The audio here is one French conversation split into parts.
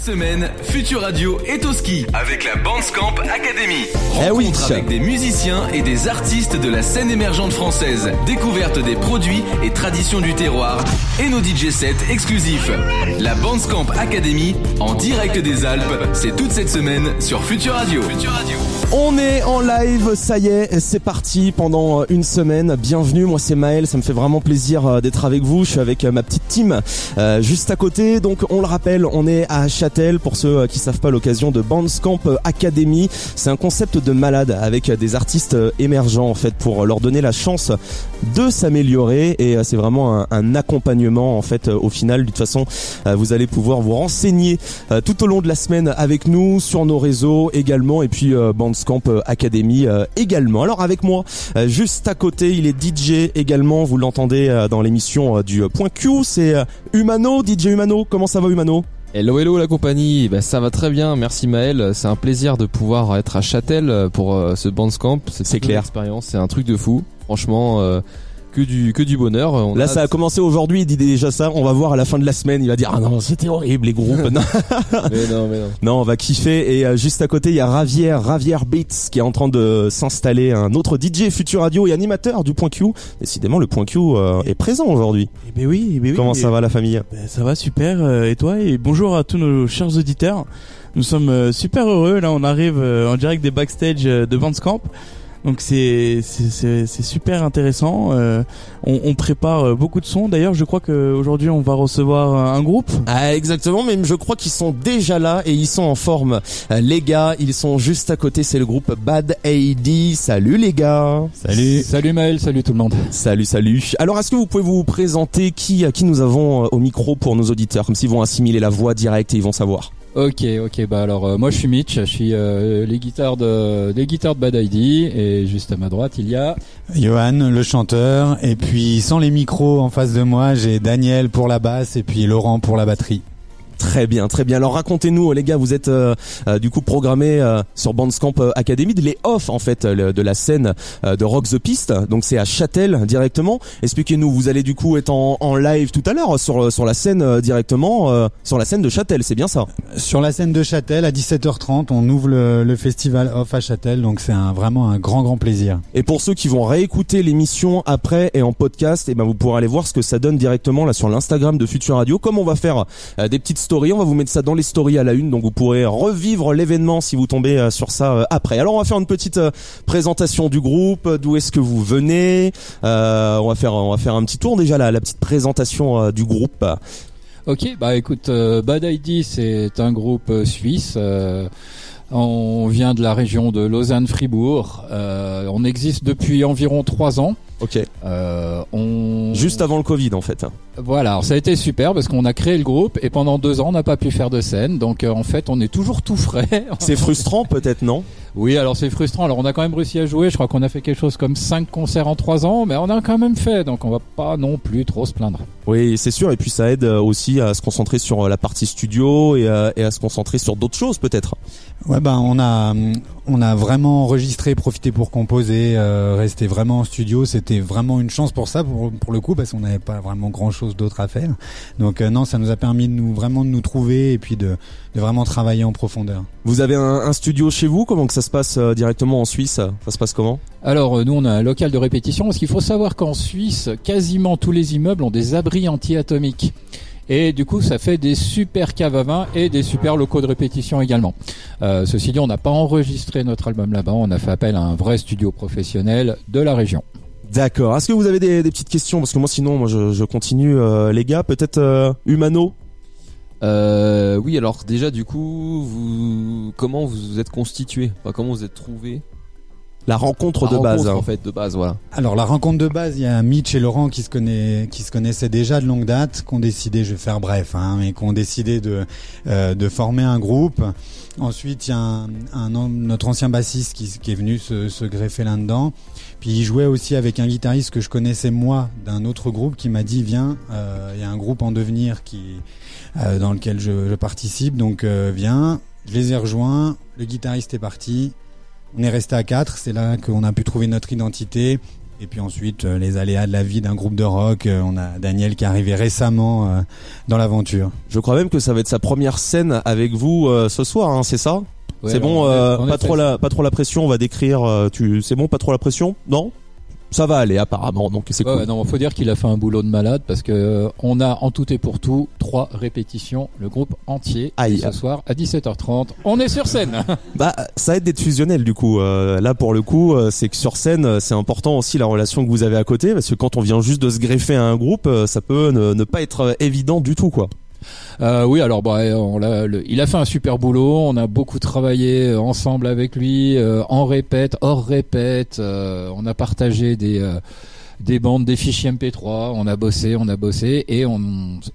semaine, Future Radio est au ski avec la Bandscamp Academy. Eh oui. Rencontre avec des musiciens et des artistes de la scène émergente française. Découverte des produits et traditions du terroir et nos DJ sets exclusifs. La Bandscamp Academy en direct des Alpes, c'est toute cette semaine sur Future Radio. Future Radio. On est en live, ça y est, c'est parti pendant une semaine. Bienvenue, moi c'est Maël, ça me fait vraiment plaisir euh, d'être avec vous. Je suis avec euh, ma petite team euh, juste à côté. Donc on le rappelle, on est à Châtel pour ceux euh, qui savent pas l'occasion de Bandscamp Academy. C'est un concept de malade avec des artistes euh, émergents en fait pour leur donner la chance de s'améliorer et euh, c'est vraiment un, accompagnement en fait euh, au final. De toute façon, euh, vous allez pouvoir vous renseigner euh, tout au long de la semaine avec nous sur nos réseaux également et puis euh, euh, Academy euh, également. Alors avec moi, euh, juste à côté, il est DJ également. Vous l'entendez dans l'émission du Point Q. C'est Humano, DJ Humano. Comment ça va Humano? Hello hello la compagnie, bah, ça va très bien, merci Maël, c'est un plaisir de pouvoir être à Châtel pour euh, ce Bandscamp, c'est clair. expérience, c'est un truc de fou, franchement euh, que du que du bonheur. On Là, a- ça a commencé aujourd'hui. Il dit déjà ça. On va voir à la fin de la semaine. Il va dire ah non, c'était horrible les groupes. non, Mais non mais non. non, on va kiffer. Et euh, juste à côté, il y a Ravière, Ravière Beats qui est en train de s'installer, un autre DJ Futur Radio et animateur du Point Q. Décidément, le Point Q euh, est présent aujourd'hui. Eh ben oui, eh ben oui. Comment Et- ça va la famille? Ben, Ça va super. euh, et toi? Et bonjour à tous nos chers auditeurs. Nous sommes super heureux. Là, on arrive en direct des backstage de Bandscamp. Donc c'est c'est c'est c'est super intéressant. Euh, on, on prépare euh, beaucoup de sons. D'ailleurs, je crois qu'aujourd'hui on va recevoir euh, un groupe. Ah, exactement, même je crois qu'ils sont déjà là et ils sont en forme. Euh, les gars, ils sont juste à côté, c'est le groupe Bad AD. Salut les gars. Salut. Salut Maël, salut tout le monde. Salut, salut. Alors, est-ce que vous pouvez vous présenter qui, qui nous avons au micro pour nos auditeurs, comme s'ils vont assimiler la voix directe et ils vont savoir? Ok, ok, bah alors euh, moi je suis Mitch, je suis euh, les guitares de les guitares de Bad ID et juste à ma droite il y a Johan, le chanteur, et puis sans les micros en face de moi, j'ai Daniel pour la basse et puis Laurent pour la batterie. Très bien, très bien. Alors racontez-nous, les gars, vous êtes euh, euh, du coup programmés euh, sur Bandscamp euh, Academy, les off en fait euh, le- de la scène euh, de Rock the Piste. Donc c'est à Châtel directement. Expliquez-nous, vous allez du coup être en, en live tout à l'heure sur sur la scène euh, directement euh, sur la scène de Châtel, c'est bien ça? Sur la scène de Châtel, à 17h30, on ouvre le, le festival Off à Châtel, donc c'est un, vraiment un grand grand plaisir. Et pour ceux qui vont réécouter l'émission après et en podcast, et ben vous pourrez aller voir ce que ça donne directement là sur l'Instagram de Future Radio. Comme on va faire euh, des petites on va vous mettre ça dans les stories à la une, donc vous pourrez revivre l'événement si vous tombez euh, sur ça euh, après. Alors on va faire une petite euh, présentation du groupe, d'où est-ce que vous venez. Euh, on va faire on va faire un petit tour déjà la, la petite présentation du groupe. Ok, bah écoute, Bad ID c'est un groupe suisse. euh, on vient de la région de Lausanne-Fribourg. Euh, on existe depuis environ trois ans. Ok. Euh, on Juste avant le Covid en fait. Voilà, alors ça a été super parce qu'on a créé le groupe et pendant deux ans on n'a pas pu faire de scène. Donc euh, en fait on est toujours tout frais. C'est frustrant peut-être non? Oui, alors c'est frustrant. Alors on a quand même réussi à jouer. Je crois qu'on a fait quelque chose comme cinq concerts en trois ans, mais on a quand même fait. Donc on va pas non plus trop se plaindre. Oui, c'est sûr. Et puis ça aide euh, aussi à se concentrer sur euh, la partie studio et, euh, et à se concentrer sur d'autres choses peut-être. Ouais ben on a on a vraiment enregistré, profité pour composer, euh, rester vraiment en studio. C'était vraiment une chance pour ça, pour, pour le coup, parce qu'on n'avait pas vraiment grand chose d'autre à faire. Donc euh, non, ça nous a permis de nous vraiment de nous trouver et puis de, de vraiment travailler en profondeur. Vous avez un, un studio chez vous? Comment que ça se passe euh, directement en Suisse? Ça se passe comment? Alors euh, nous on a un local de répétition parce qu'il faut savoir qu'en Suisse, quasiment tous les immeubles ont des abris anti-atomiques. Et du coup, ça fait des super caves à vin et des super locaux de répétition également. Euh, ceci dit, on n'a pas enregistré notre album là-bas. On a fait appel à un vrai studio professionnel de la région. D'accord. Est-ce que vous avez des, des petites questions? Parce que moi, sinon, moi, je, je continue, euh, les gars. Peut-être euh, Humano? Euh, oui alors déjà du coup vous comment vous vous êtes constitué, enfin, comment vous êtes trouvé? La rencontre La de base. rencontre, hein. en fait de base voilà. Alors la rencontre de base, il y a Mitch et Laurent qui se qui se connaissaient déjà de longue date, qui ont décidé, je vais faire bref, hein, mais qui ont décidé de euh, de former un groupe. Ensuite, il y a un, un notre ancien bassiste qui, qui est venu se, se greffer là-dedans. Puis il jouait aussi avec un guitariste que je connaissais moi d'un autre groupe qui m'a dit viens, euh, il y a un groupe en devenir qui euh, dans lequel je, je participe, donc euh, viens. Je les ai rejoints, le guitariste est parti. On est resté à quatre, c'est là qu'on a pu trouver notre identité. Et puis ensuite, euh, les aléas de la vie d'un groupe de rock. Euh, on a Daniel qui est arrivé récemment euh, dans l'aventure. Je crois même que ça va être sa première scène avec vous euh, ce soir, hein, c'est ça? Ouais, C'est bon, euh, pas trop la, pas trop la pression. On va décrire. euh, tu, c'est bon, pas trop la pression? Non? Ça va aller apparemment, donc c'est Ouais, cool. non, faut dire qu'il a fait un boulot de malade parce que euh, on a en tout et pour tout trois répétitions, le groupe entier. Aïe. Ce soir à 17h30, on est sur scène. Bah, ça aide d'être fusionnel du coup. Euh, là, pour le coup, euh, c'est que sur scène, c'est important aussi la relation que vous avez à côté, parce que quand on vient juste de se greffer à un groupe, ça peut ne, ne pas être évident du tout, quoi. Euh, oui, alors bah, il a fait un super boulot. On a beaucoup travaillé euh, ensemble avec lui, euh, en répète, hors répète. on a partagé des des bandes, des fichiers MP3. On a bossé, on a bossé, et on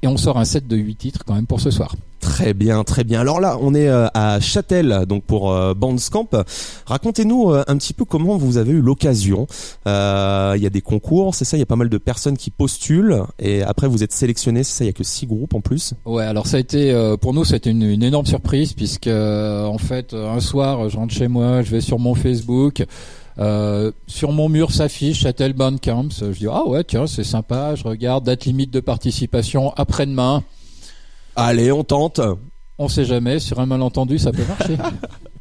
et on sort un set de 8 titres quand même pour ce soir. Très bien, très bien. Alors là, on est euh, à Châtel, donc pour euh, Bandscamp. Racontez-nous euh, un petit peu comment vous avez eu l'occasion. Il y a des concours, c'est ça. Il y a pas mal de personnes qui postulent, et après vous êtes sélectionnés. C'est ça. Il y a que six groupes en plus. Ouais, alors ça a été pour nous c'était une, énorme surprise puisque en fait un soir je rentre chez moi, je vais sur mon Facebook, sur mon mur s'affiche Châtel Bandcamp. Je dis ah ouais tiens c'est sympa, je regarde date limite de participation après-demain. Allez, on tente. On sait jamais, sur un malentendu ça peut marcher.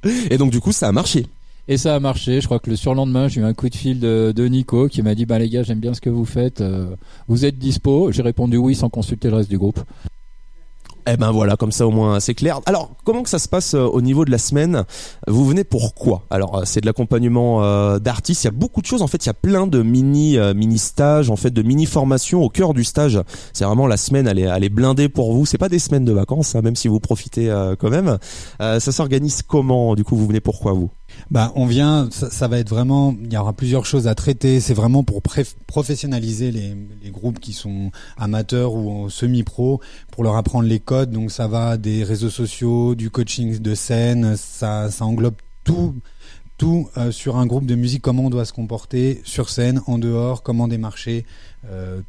Et donc du coup, ça a marché. Et ça a marché. Je crois que le surlendemain, j'ai eu un coup de fil de, de Nico qui m'a dit bah les gars, j'aime bien ce que vous faites. euh, vous êtes dispo J'ai répondu oui sans consulter le reste du groupe. Eh ben voilà, comme ça au moins c'est clair. Alors, comment que ça se passe euh, au niveau de la semaine? Vous venez pour quoi? Alors, euh, c'est de l'accompagnement euh, d'artistes. Il y a beaucoup de choses. En fait, il y a plein de mini mini stages, en fait, de mini formations au cœur du stage. C'est vraiment la semaine, elle est, elle est blindée pour vous. C'est pas des semaines de vacances, hein, même si vous profitez quand même. Ça s'organise comment? Du coup, vous venez pourquoi vous? Bah, on vient, ça, va être vraiment, il y aura plusieurs choses à traiter. C'est vraiment pour professionnaliser les, les groupes qui sont amateurs ou semi-pro, pour leur apprendre les codes. Donc ça va des réseaux sociaux, du coaching de scène, ça, ça englobe tout, tout euh, sur un groupe de musique, comment on doit se comporter sur scène, en dehors, comment démarcher. Euh,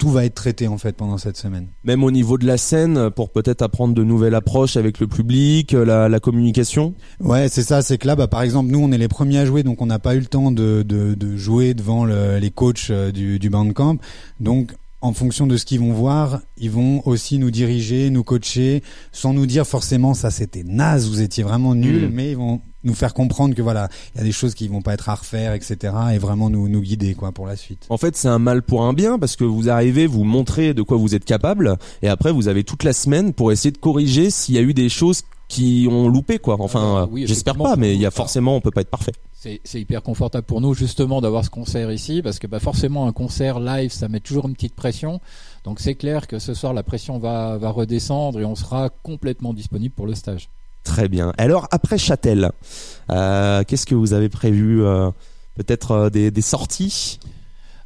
tout va être traité en fait pendant cette semaine. Même au niveau de la scène, pour peut-être apprendre de nouvelles approches avec le public, euh, la, la communication. Ouais, c'est ça. C'est que là, bah, par exemple, nous, on est les premiers à jouer, donc on n'a pas eu le temps de, de, de jouer devant le- les coachs euh, du, du Bandcamp. Donc, en fonction de ce qu'ils vont voir, ils vont aussi nous diriger, nous coacher, sans nous dire forcément ça c'était naze, vous étiez vraiment nul, Mm. mais ils vont nous faire comprendre que voilà, il y a des choses qui vont pas être à refaire, etc. Et vraiment nous nous guider quoi pour la suite. En fait, c'est un mal pour un bien parce que vous arrivez, vous montrez de quoi vous êtes capable, et après vous avez toute la semaine pour essayer de corriger s'il y a eu des choses qui ont loupé quoi. Enfin, Ah, euh, oui, j'espère pas, mais il y a forcément, on peut pas être parfait. C'est hyper confortable pour nous justement d'avoir ce concert ici parce que bah, forcément un concert live ça met toujours une petite pression. Donc c'est clair que ce soir la pression va, redescendre et on sera complètement disponible pour le stage. Très bien. Alors après Châtel, euh, qu'est-ce que vous avez prévu euh, Peut-être euh, des sorties?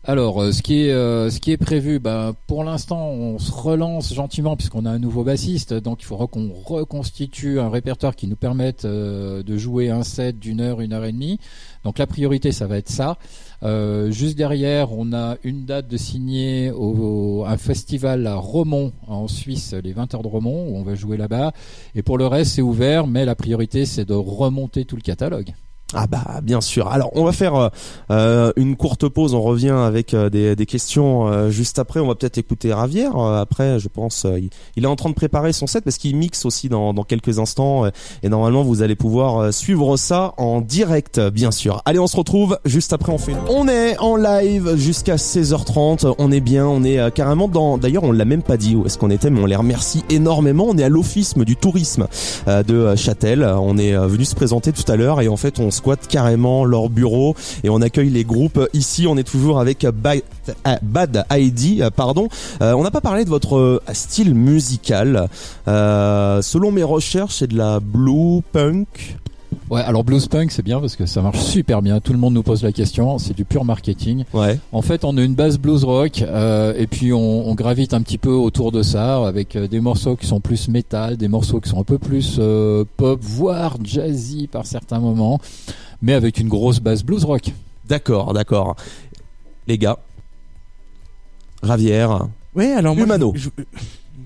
Alors, euh, ce qui est euh, ce qui est prévu, ben pour l'instant, on se relance gentiment puisqu'on a un nouveau bassiste, donc il faudra qu'on reconstitue un répertoire qui nous permette euh, de jouer un set d'une heure, une heure et demie. Donc la priorité, ça va être ça. Juste derrière, on a une date de signer au, au- un festival à Romont en Suisse, les 20 heures de Romont, où on va jouer là-bas. Et pour le reste, c'est ouvert, mais la priorité, c'est de remonter tout le catalogue. Ah bah bien sûr. Alors on va faire euh, euh, une courte pause. On revient avec euh, des, questions euh, juste après. On va peut-être écouter Ravière. Après, je pense, il, il est en train de préparer son set parce qu'il mixe aussi dans, quelques instants. et normalement, vous allez pouvoir suivre ça en direct, bien sûr. Allez, on se retrouve juste après. On fait. On est en live jusqu'à 16h30. On est bien. On est carrément dans. D'ailleurs, on l'a même pas dit où est-ce qu'on était, mais on les remercie énormément. On est à l'office du tourisme de Châtel. On est venu se présenter tout à l'heure et en fait on squatte carrément leur bureau et on accueille les groupes ici. On est toujours avec euh, Ba- euh, Bad ID, euh, pardon. Euh, on n'a pas parlé de votre euh, style musical. Selon mes recherches, c'est de la blue punk. Ouais, alors blues punk, c'est bien parce que ça marche super bien. Tout le monde nous pose la question. C'est du pur marketing. Ouais. En fait, on a une base blues rock euh, et puis on, on gravite un petit peu autour de ça avec euh, des morceaux qui sont plus métal, des morceaux qui sont un peu plus euh, pop, voire jazzy par certains moments, mais avec une grosse base blues rock. D'accord, d'accord. Les gars, Ravière. Ouais, alors moi, je- je-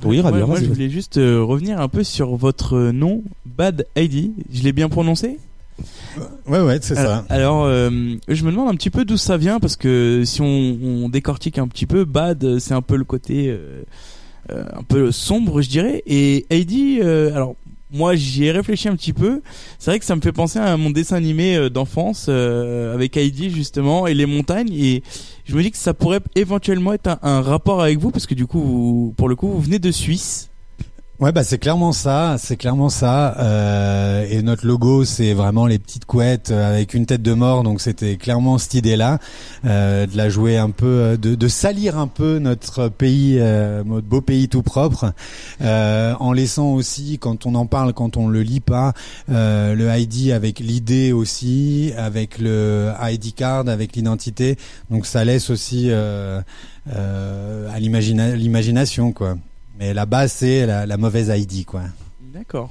Oui, moi, je voulais juste euh, revenir un peu sur votre nom, Bad ID. Je l'ai bien prononcé Ouais, ouais, c'est ça. alors, euh, je me demande un petit peu d'où ça vient parce que si on, on décortique un petit peu, Bad, c'est un peu le côté euh, euh, un peu sombre, je dirais. Et Heidi, euh, alors moi j'y ai réfléchi un petit peu. C'est vrai que ça me fait penser à mon dessin animé euh, d'enfance euh, avec Heidi justement et les montagnes. Et je me dis que ça pourrait éventuellement être un, un rapport avec vous parce que du coup, vous- pour le coup, vous venez de Suisse. Ouais, bah c'est clairement ça, c'est clairement ça. Euh, et notre logo, c'est vraiment les petites couettes euh, avec une tête de mort. Donc c'était clairement cette idée-là, euh, de la jouer un peu, euh, de, de salir un peu notre pays, euh, notre beau pays tout propre, euh, en laissant aussi, quand on en parle, quand on le lit pas, le ID avec l'idée aussi, avec le ID card, avec l'identité. Donc ça laisse aussi à l'imagina- l'imagination, quoi. Mais la base, c'est la, la mauvaise ID, quoi. D'accord.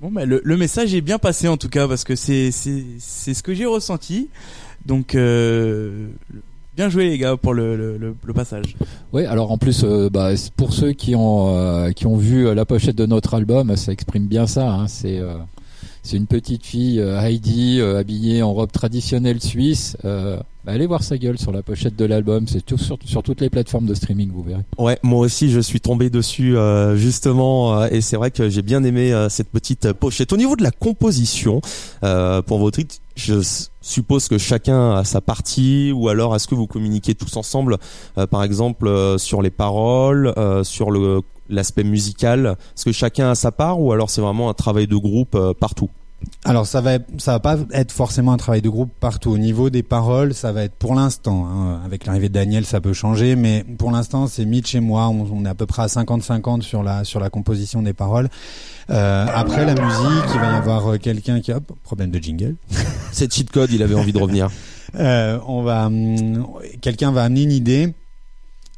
Bon, bah, le, le message est bien passé en tout cas parce que c'est c'est c'est ce que j'ai ressenti. Donc euh, bien joué les gars pour le le, le, le passage. Oui, alors en plus, euh, bah, pour ceux qui ont euh, qui ont vu la pochette de notre album, ça exprime bien ça. Hein, c'est euh, c'est une petite fille Heidi habillée en robe traditionnelle suisse. Bah, allez voir sa gueule sur la pochette de l'album. C'est tout sur, sur toutes les plateformes de streaming, vous verrez. Ouais, moi aussi je suis tombé dessus euh, justement euh, et c'est vrai que j'ai bien aimé euh, cette petite pochette. Au niveau de la composition, pour vos titres, je suppose que chacun a sa partie ou alors est-ce que vous communiquez tous ensemble, par exemple sur les paroles, sur le l'aspect musical, est-ce que chacun a sa part ou alors c'est vraiment un travail de groupe partout? Alors ça va, être- ça va pas être forcément un travail de groupe partout. Au niveau des paroles, ça va être pour l'instant. hein, avec l'arrivée de Daniel, ça peut changer, mais pour l'instant, c'est Mitch et moi. On, on est à peu près à 50-50 sur la sur la composition des paroles. Euh, après la musique, il va y avoir euh, quelqu'un qui hop problème de jingle. C'est cheat code, il avait envie de revenir. Euh, on va, hum, quelqu'un va amener une idée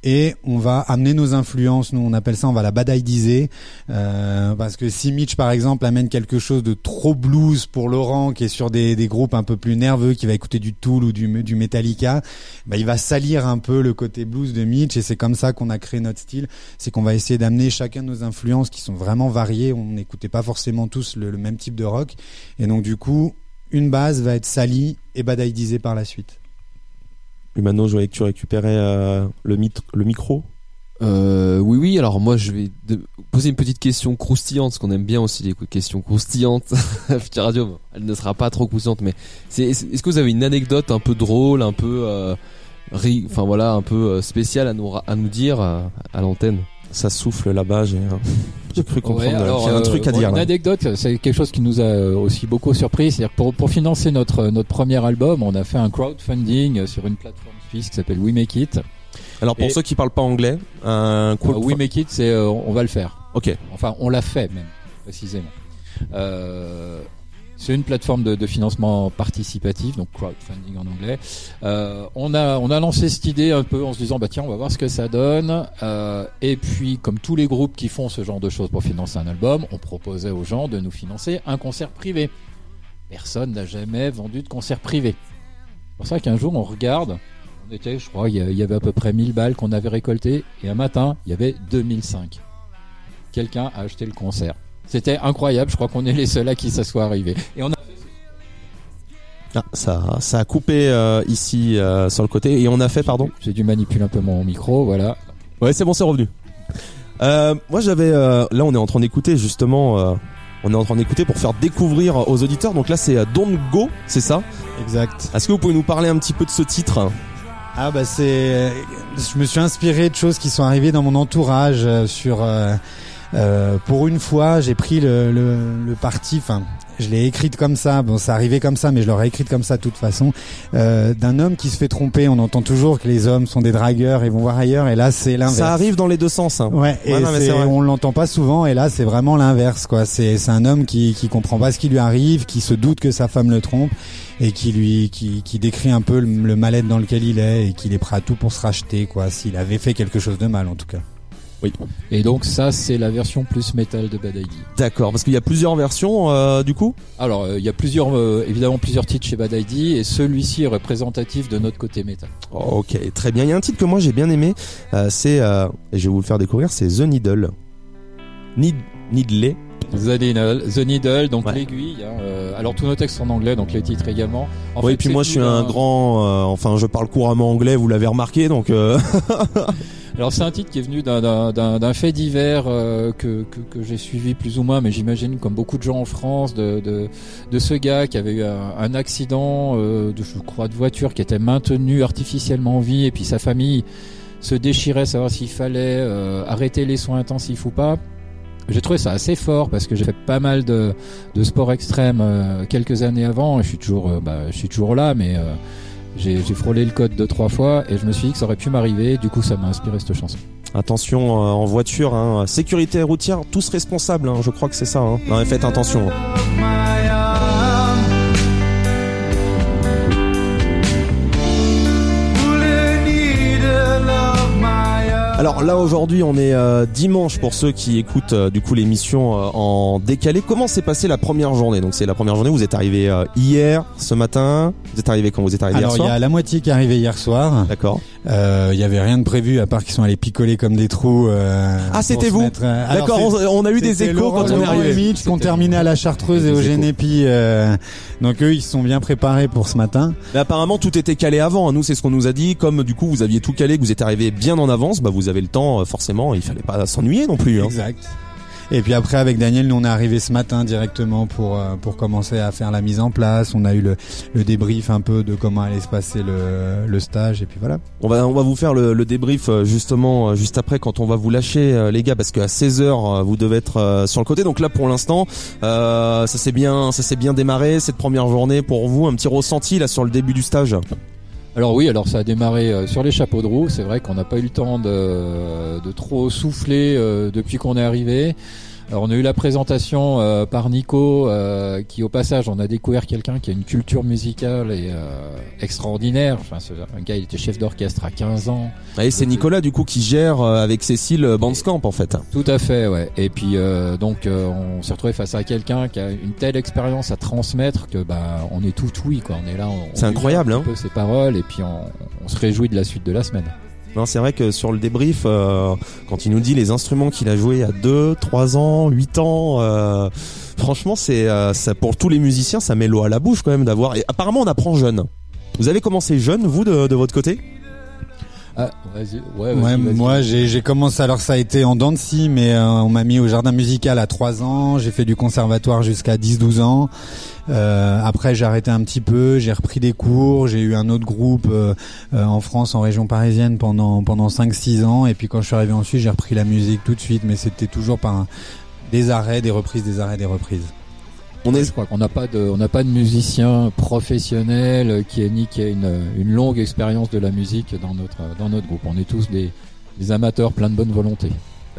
et on va amener nos influences. Nous, on appelle ça, on va la badaïdiser, euh, parce que si Mitch, par exemple, amène quelque chose de trop blues pour Laurent, qui est sur des, des groupes un peu plus nerveux, qui va écouter du Tool ou du, du Metallica, bah, il va salir un peu le côté blues de Mitch, et c'est comme ça qu'on a créé notre style. C'est qu'on va essayer d'amener chacun de nos influences qui sont vraiment variées. On n'écoutait pas forcément tous le, le même type de rock, et donc du coup, une base va être salie et badaïdisée par la suite. Humano, je voyais que tu récupérais euh, le, micro. Euh, oui, oui. Alors moi, je vais poser une petite question croustillante, parce qu'on aime bien aussi les questions croustillantes. Future Radio, elle ne sera pas trop croustillante, mais c'est est-ce que vous avez une anecdote un peu drôle, un peu, euh, ri- enfin voilà, un peu spéciale à nous à nous dire à l'antenne? Ça souffle là-bas, j'ai j'ai cru comprendre. Ouais, alors, j'ai un euh, truc à bon, dire. Une là. anecdote, c'est quelque chose qui nous a euh, aussi beaucoup surpris. C'est-à-dire pour, pour financer notre, notre premier album, on a fait un crowdfunding sur une plateforme suisse qui s'appelle We Make It. Alors pour Et- ceux qui parlent pas anglais, un cool. Euh, We Make It, c'est euh, on va le faire. Ok. Enfin, on l'a fait même, précisément. Euh, c'est une plateforme de, financement participatif, donc crowdfunding en anglais. Euh, on a on a lancé cette idée un peu en se disant bah tiens on va voir ce que ça donne. Euh, et puis comme tous les groupes qui font ce genre de choses pour financer un album, on proposait aux gens de nous financer un concert privé. Personne n'a jamais vendu de concert privé. C'est pour ça qu'un jour on regarde, on était je crois il y avait à peu près 1000 balles qu'on avait récoltées et un matin il y avait 2005 quelqu'un a acheté le concert. C'était incroyable, je crois qu'on est les seuls à qui ça soit arrivé. Et on a Ah, ça, ça a coupé euh, ici euh, sur le côté et on a fait, pardon. j'ai dû manipuler un peu mon micro, voilà. Ouais, c'est bon, c'est revenu. Euh, moi, j'avais. euh, là, on est en train d'écouter justement. euh, on est en train d'écouter pour faire découvrir aux auditeurs. Donc là, c'est Don't Go, c'est ça Exact. Est-ce que vous pouvez nous parler un petit peu de ce titre Ah bah c'est, je me suis inspiré de choses qui sont arrivées dans mon entourage euh, sur. Euh, pour une fois, j'ai pris le, le, le parti. Enfin, je l'ai écrite comme ça. Bon, ça arrivait comme ça, mais je l'aurais écrite comme ça de toute façon. Euh, D'un homme qui se fait tromper. On entend toujours que les hommes sont des dragueurs et vont voir ailleurs. Et là, c'est l'inverse. Ça arrive dans les deux sens. hein. Ouais, et Ouais, non, mais on l'entend pas souvent et là c'est vraiment l'inverse quoi. C'est c'est un homme qui qui comprend pas ce qui lui arrive, qui se doute que sa femme le trompe et qui lui qui qui décrit un peu le, le mal-être dans lequel il est et qu'il est prêt à tout pour se racheter quoi. S'il avait fait quelque chose de mal en tout cas. Et donc ça, c'est la version plus métal de Bad ID. D'accord, parce qu'il y a plusieurs versions euh, du coup? Alors, euh, il y a plusieurs, euh, évidemment plusieurs titres chez Bad ID, et celui-ci est représentatif de notre côté métal. Ok, très bien. Il y a un titre que moi j'ai bien aimé. euh, c'est, euh, et je vais vous le faire découvrir, c'est The Needle. Need, Needley. The Needle, The Needle, donc Ouais. l'aiguille. hein, euh, alors tous nos textes sont en anglais, donc les titres également. En oui, fait, puis moi je suis un d'un- grand, euh, enfin je parle couramment anglais, vous l'avez remarqué, donc euh, Alors c'est un titre qui est venu d'un- fait divers euh, que, que, que j'ai suivi plus ou moins, mais j'imagine comme beaucoup de gens en France, de, de, de ce gars qui avait eu un, un accident, euh, de, je crois, de voiture qui était maintenu artificiellement en vie, et puis sa famille se déchirait savoir s'il fallait euh, arrêter les soins intensifs ou pas. J'ai trouvé ça assez fort parce que j'ai fait pas mal de, de sport extrême euh, quelques années avant. et Je suis toujours, euh, bah, je suis toujours là, mais euh, j'ai frôlé le code deux trois fois et je me suis dit que ça aurait pu m'arriver. Du coup, ça m'a inspiré cette chanson. attention euh, en voiture, hein, sécurité routière, tous responsables, hein, je crois que c'est ça. Hein. Non, faites attention. Alors là aujourd'hui on est euh, dimanche pour ceux qui écoutent euh, du coup l'émission euh, en décalé. Comment s'est passée la première journée? Donc c'est la première journée, vous êtes arrivé euh, hier, ce matin, vous êtes arrivé quand? Vous êtes arrivé Alors hier il y soir? a la moitié qui est arrivée hier soir. D'accord. Euh, Il y avait rien de prévu à part qu'ils sont allés picoler comme des trous. euh, Ah, c'était vous mettre, euh, D'accord, on, on a eu des échos Laurent quand on est arrivé. Mitch C'était- terminé à la Chartreuse et au. Génépi. euh, donc eux, ils se sont bien préparés pour ce matin. Mais apparemment tout était calé avant. Nous c'est ce qu'on nous a dit. Comme du coup vous aviez tout calé, que vous êtes arrivé bien en avance, bah vous avez le temps. euh, Forcément, il fallait pas s'ennuyer non plus. Hein. Exact. Et puis après avec Daniel, nous on est arrivé ce matin directement pour euh, pour commencer à faire la mise en place. On a eu le, le débrief un peu de comment allait se passer le, le stage et puis voilà. On va on va vous faire le, le débrief euh, justement euh, juste après quand on va vous lâcher les gars parce qu'à 16 h vous devez être sur le côté. Donc là pour l'instant euh, ça s'est bien ça s'est bien démarré cette première journée pour vous. Un petit ressenti là sur le début du stage? Alors oui, alors ça a démarré euh, sur les chapeaux de roue. C'est vrai qu'on n'a pas eu le temps de, trop souffler euh, depuis qu'on est arrivé. Alors on a eu la présentation euh, par Nico, euh, qui au passage on a découvert quelqu'un qui a une culture musicale et euh, extraordinaire. Enfin, c'est un gars, il était chef d'orchestre à 15 ans. Et c'est Nicolas du coup qui gère euh, avec Cécile Bandscamp en fait. Tout à fait, ouais. Et puis euh, donc euh, on s'est retrouvé face à quelqu'un qui a une telle expérience à transmettre que bah on est tout oui quoi. On est là, on, C'est incroyable, vit un hein. peu ses paroles et puis on, on se réjouit de la suite de la semaine. Non, c'est vrai que sur le débrief, euh, quand il nous dit les instruments qu'il a joués à 2, 3 ans, 8 ans, euh, franchement, c'est euh, ça pour tous les musiciens, ça met l'eau à la bouche quand même d'avoir. Et apparemment, on apprend jeune. Vous avez commencé jeune, vous, de, de votre côté? Ah, vas-y, ouais, Ouais, moi j'ai j'ai commencé alors ça a été en scie, mais euh, on m'a mis au jardin musical à 3 ans. J'ai fait du conservatoire jusqu'à 10-12 ans. Euh, après j'ai arrêté un petit peu, j'ai repris des cours, j'ai eu un autre groupe euh, euh, en France, en région parisienne pendant pendant 5-6 ans. Et puis quand je suis arrivé en Suisse, j'ai repris la musique tout de suite, mais c'était toujours par un- des arrêts, des reprises, des arrêts, des reprises. On Je est crois qu'on n'a pas de, on n'a pas de musicien professionnel qui ait ni qui a une, une longue expérience de la musique dans notre dans notre groupe. On est tous des, des amateurs plein de bonne volonté.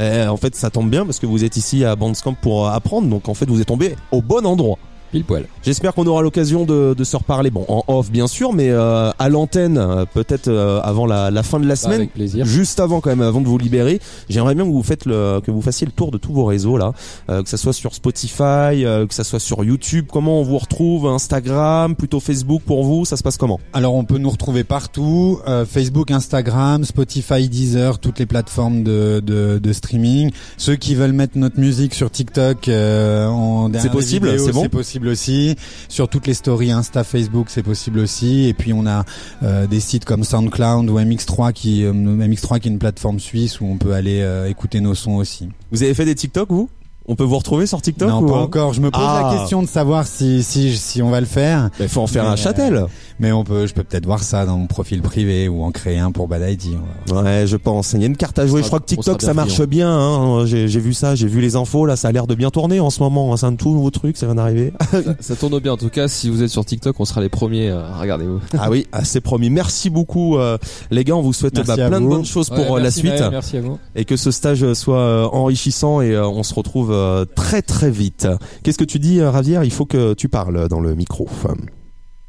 Eh, en fait, ça tombe bien parce que vous êtes ici à Bandscamp pour apprendre. Donc en fait, vous êtes tombé au bon endroit. Pile poil. J'espère qu'on aura l'occasion de, de se reparler. Bon, en off bien sûr, mais euh, à l'antenne, euh, peut-être euh, avant la, la fin de la Bah, semaine. avec plaisir. Juste avant quand même, avant de vous libérer, j'aimerais bien que vous faites le, que vous fassiez le tour de tous vos réseaux là, euh, que ça soit sur Spotify, euh, que ça soit sur YouTube. Comment on vous retrouve? Instagram, plutôt Facebook pour vous? Ça se passe comment? Alors on peut nous retrouver partout, euh, Facebook, Instagram, Spotify, Deezer, toutes les plateformes de, de, de streaming. Ceux qui veulent mettre notre musique sur TikTok euh, en C'est possible, c'est bon c'est possible aussi. Sur toutes les stories Insta, Facebook, c'est possible aussi. Et puis on a euh, des sites comme SoundCloud ou MX3 qui euh, MX3 qui est une plateforme suisse où on peut aller euh, écouter nos sons aussi. Vous avez fait des TikTok vous? On peut vous retrouver sur TikTok non, ou pas euh encore. Je me pose Ah. la question de savoir si si si on va le faire. Il faut en faire Mais, un châtel. Mais on peut, je peux peut-être voir ça dans mon profil privé ou en créer un pour Bad ID. Ouais, je pense. Il y a une carte à jouer. sera- Je crois que TikTok ça marche bien. Hein. J'ai j'ai vu ça, j'ai vu les infos là. Ça a l'air de bien tourner en ce moment. hein. C'est un tout nouveau truc, ça vient d'arriver. ça, ça tourne bien en tout cas. Si vous êtes sur TikTok, on sera les premiers. euh, Regardez-vous. ah oui, ah, c'est promis. Merci beaucoup euh, les gars. On vous souhaite bah, plein de bonnes choses pour Ouais, euh, la suite. Maël, merci à vous. et que ce stage soit enrichissant et euh, on se retrouve euh, très très vite. Qu'est-ce que tu dis Ravière? Il faut que tu parles dans le micro.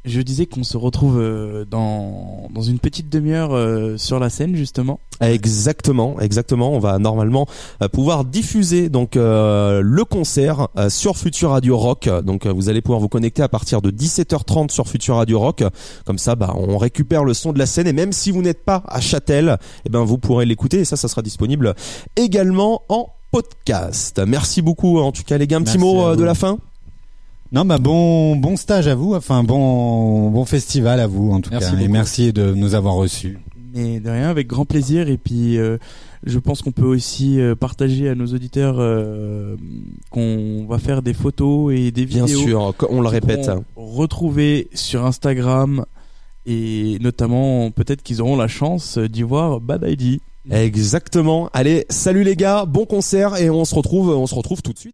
Je disais qu'on se retrouve euh, dans, dans une petite demi-heure euh, sur la scène justement. Exactement, exactement. On va normalement euh, pouvoir diffuser donc euh, le concert sur Future Radio Rock. Donc vous allez pouvoir vous connecter à partir de 17h30 sur Future Radio Rock. Comme ça, bah, on récupère le son de la scène et même si vous n'êtes pas à Châtel, eh ben vous pourrez l'écouter et ça, ça sera disponible également en podcast. Merci beaucoup en tout cas les gars. Un petit mot de la fin? Non, bah bon, bon stage à vous, enfin bon, bon festival à vous en tout Merci cas, et merci de nous avoir reçus. Mais de rien, avec grand plaisir. Et puis, euh, je pense qu'on peut aussi euh, partager à nos auditeurs euh, qu'on va faire des photos et des Bien vidéos. sûr, co- on le répète. Retrouver sur Instagram et notamment peut-être qu'ils auront la chance d'y voir Bad ID. Exactement. Allez, salut les gars, bon concert et on se retrouve, on se retrouve tout de suite.